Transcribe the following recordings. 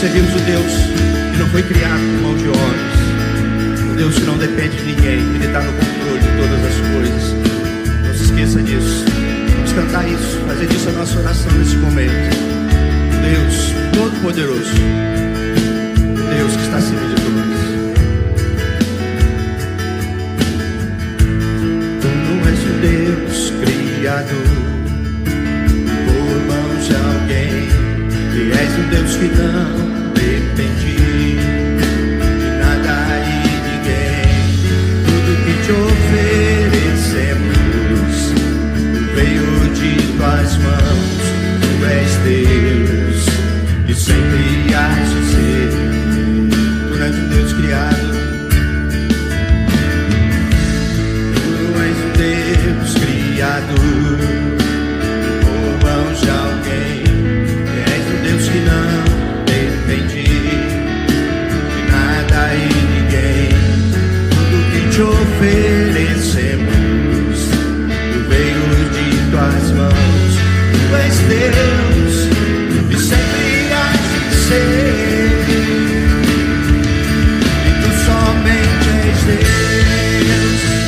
servimos o Deus que não foi criado por mão de homens. O Deus que não depende de ninguém, Ele está no controle de todas as coisas. Não se esqueça disso. Vamos cantar isso, fazer disso a nossa oração nesse momento. Deus Todo-Poderoso. Deus que está acima de todos. Tu és o Deus criado por mãos de alguém. Que és um Deus que não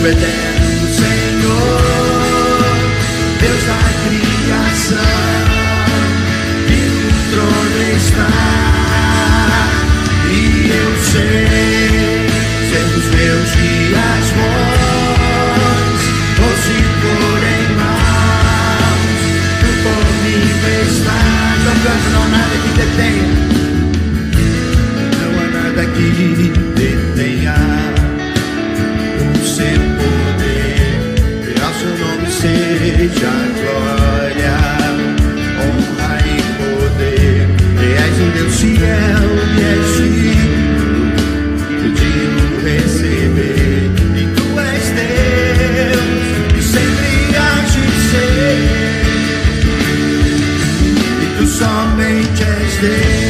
o eterno Senhor, Deus da criação, que no trono está. E eu sei, ser dos meus dias bons, ou se forem maus, tu comigo está. Não há nada que detenha, não há nada que seja glória, honra e poder. E és um Deus fiel e és digno, digno receber. E tu és Deus e sempre has de ser. E tu somente és Deus,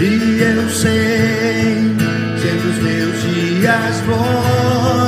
e eu sei, sendo os meus dias bons.